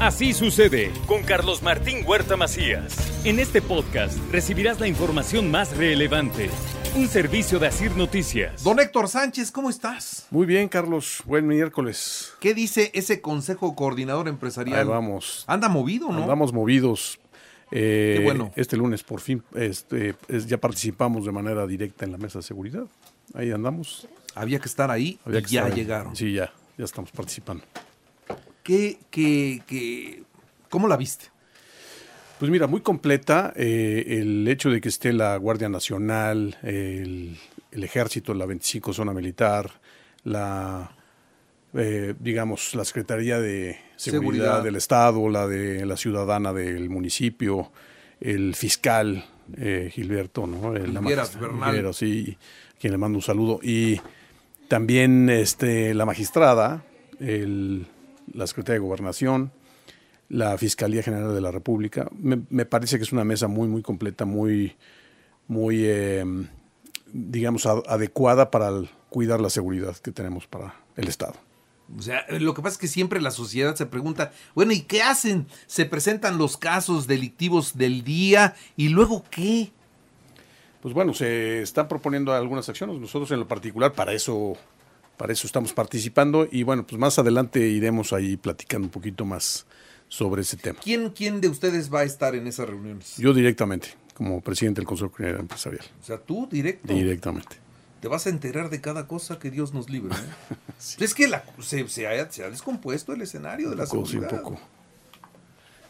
Así sucede con Carlos Martín Huerta Macías. En este podcast recibirás la información más relevante. Un servicio de Asir Noticias. Don Héctor Sánchez, ¿cómo estás? Muy bien, Carlos. Buen miércoles. ¿Qué dice ese Consejo Coordinador Empresarial? Ahí vamos. Anda movido, ¿no? Andamos movidos. Eh, Qué bueno. Este lunes por fin este, es- ya participamos de manera directa en la mesa de seguridad. Ahí andamos. Había que estar ahí Había y que ya estar ahí. llegaron. Sí, ya, ya estamos participando. ¿Qué, qué, qué- ¿Cómo la viste? Pues mira, muy completa eh, el hecho de que esté la Guardia Nacional, el, el Ejército, la 25 Zona Militar, la, eh, digamos, la Secretaría de Seguridad, Seguridad. del Estado, la de la ciudadana del municipio, el fiscal eh, Gilberto, ¿no? El- Bernal. Sí, quien le mando un saludo. Y también este, la magistrada, el- la Secretaría de Gobernación, la Fiscalía General de la República. Me, me parece que es una mesa muy, muy completa, muy, muy eh, digamos, a- adecuada para el- cuidar la seguridad que tenemos para el Estado. O sea, lo que pasa es que siempre la sociedad se pregunta, bueno, ¿y qué hacen? Se presentan los casos delictivos del día y luego qué? Pues bueno, se están proponiendo algunas acciones. Nosotros en lo particular para eso, para eso estamos participando y bueno, pues más adelante iremos ahí platicando un poquito más sobre ese tema. ¿Quién, ¿Quién de ustedes va a estar en esas reuniones? Yo directamente, como presidente del Consejo Coordinador Empresarial, O sea, tú directo. directamente. Te vas a enterar de cada cosa que Dios nos libre. ¿eh? Es que la- se, se ha, se ha descompuesto el escenario de la poco, sí, un seguridad. poco.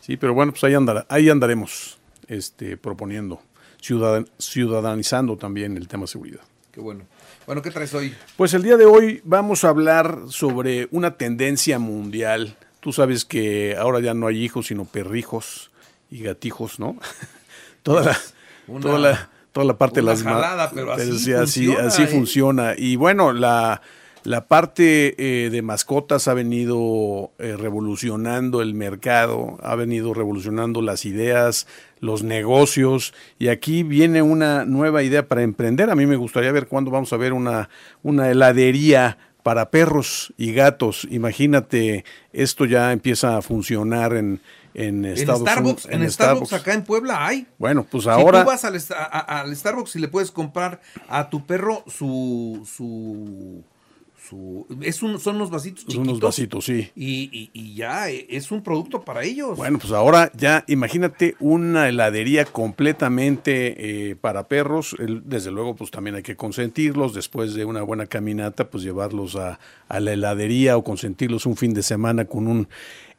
Sí, pero bueno, pues ahí, andar, ahí andaremos este, proponiendo, ciudadan- ciudadanizando también el tema de seguridad. Qué bueno. Bueno, ¿qué traes hoy? Pues el día de hoy vamos a hablar sobre una tendencia mundial. Tú sabes que ahora ya no hay hijos, sino perrijos y gatijos, ¿no? toda, la, Una- toda, la, toda la parte de las jalada, pero así sí, así, funciona, así ¿eh? funciona. Y bueno, la, la parte eh, de mascotas ha venido eh, revolucionando el mercado, ha venido revolucionando las ideas, los negocios, y aquí viene una nueva idea para emprender. A mí me gustaría ver cuándo vamos a ver una, una heladería para perros y gatos. Imagínate, esto ya empieza a funcionar en, en En Estados Starbucks, Unidos. en Starbucks acá en Puebla hay. Bueno, pues Si ahora... tú vas al, esta- a- a- al Starbucks y le puedes comprar a tu perro su su su es un, son unos vasitos Son chiquitos. unos vasitos, sí. Y, y- y ya eh, es un producto para ellos. Bueno, pues ahora ya imagínate una heladería completamente eh, para perros. Desde luego, pues también hay que consentirlos. Después de una buena caminata, pues llevarlos a, a la heladería o consentirlos un fin de semana con un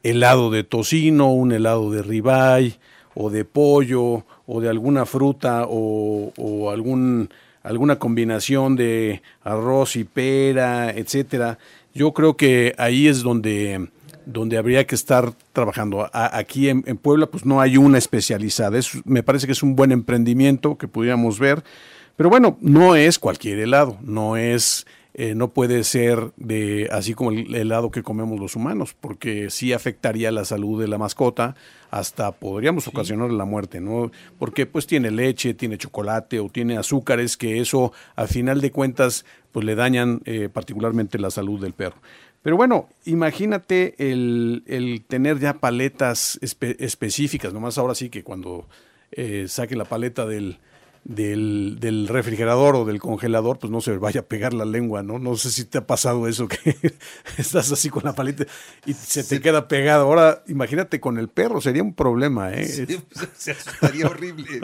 helado de tocino, un helado de ribeye o de pollo o de alguna fruta o, algún alguna combinación de arroz y pera, etcétera. Yo creo que ahí es donde donde habría que estar trabajando. Aquí en, en Puebla, pues no hay una especializada. Es, me parece que es un buen emprendimiento que pudiéramos ver. Pero bueno, no es cualquier helado, no es, eh, no puede ser de así como el helado que comemos los humanos, porque sí afectaría la salud de la mascota, hasta podríamos ocasionar la muerte, ¿no? Porque pues tiene leche, tiene chocolate o tiene azúcares que eso, a final de cuentas, pues le dañan eh, particularmente la salud del perro. Pero bueno, imagínate el, el tener ya paletas espe- específicas, nomás ahora sí que cuando eh, saque la paleta del, del, del refrigerador o del congelador, pues no se vaya a pegar la lengua, ¿no? No sé si te ha pasado eso, que estás así con la paleta y se te queda pegada. Ahora, imagínate con el perro, sería un problema, ¿eh? Sí, se asustaría horrible.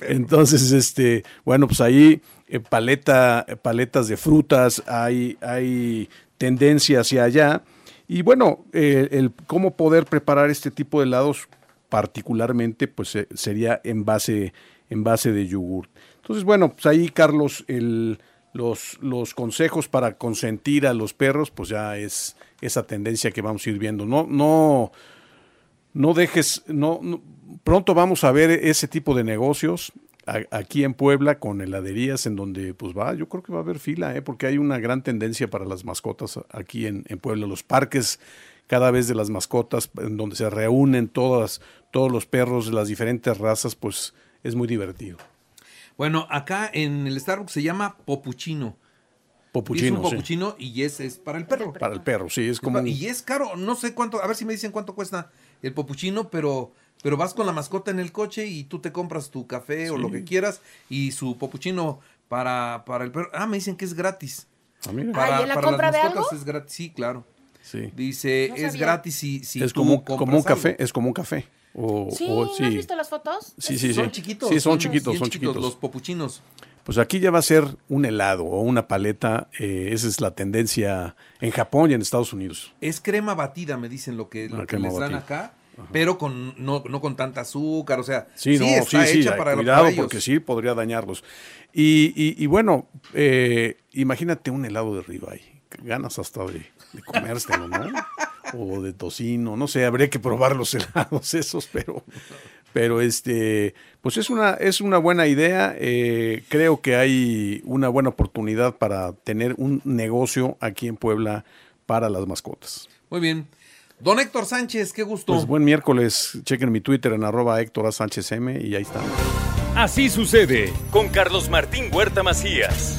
Entonces, este, bueno, pues ahí eh, paleta, paletas de frutas, hay, hay tendencia hacia allá. Y bueno, eh, el cómo poder preparar este tipo de helados particularmente, pues eh, sería en base, en base de yogur. Entonces, bueno, pues ahí, Carlos, el, los, los consejos para consentir a los perros, pues ya es esa tendencia que vamos a ir viendo. No, no, no dejes, no, no- pronto vamos a ver ese tipo de negocios aquí en Puebla con heladerías en donde pues va, yo creo que va a haber fila, ¿eh? porque hay una gran tendencia para las mascotas aquí en, en Puebla, los parques cada vez de las mascotas en donde se reúnen todas, todos los perros de las diferentes razas, pues es muy divertido. Bueno, acá en el Starbucks se llama Popuchino. Popuchino, un sí. popuchino y ese es para el perro. Para el perro, sí, es como... Y es caro, no sé cuánto, a ver si me dicen cuánto cuesta el popuchino, pero, pero vas con la mascota en el coche y tú te compras tu café o lo que quieras y su popuchino para, para el perro. Ah, me dicen que es gratis. Ah, mira. Para, ¿y en la para compra las de mascotas algo? es gratis, sí, claro. Sí. Dice, No es sabía. gratis si, si es tú como, un café, algo. es como un café. O, Sí, o- ¿no has visto las fotos? Sí, sí, sí. Son chiquitos. Sí, son chiquitos, son chiquitos, chiquitos. Los popuchinos. Pues aquí ya va a ser un helado o una paleta. eh, esa es la tendencia en Japón y en Estados Unidos. Es crema batida, me dicen lo que, lo que les dan acá, pero con no, no con tanta azúcar, o sea, Sí, no, sí, está sí, hecha para, cuidado para ellos. porque sí podría dañarlos. Y, y- y bueno, eh, imagínate un helado de ribeye. Ganas hasta de, de comértelo, ¿no? O de tocino, no sé, habría que probar los helados esos, pero, pero este, pues es una, es una buena idea. eh, creo que hay una buena oportunidad para tener un negocio aquí en Puebla para las mascotas. Muy bien. Don Héctor Sánchez, qué gusto. Pues buen miércoles, chequen mi Twitter en arroba Héctor A. Sánchez M y ahí está. Así sucede con Carlos Martín Huerta Macías.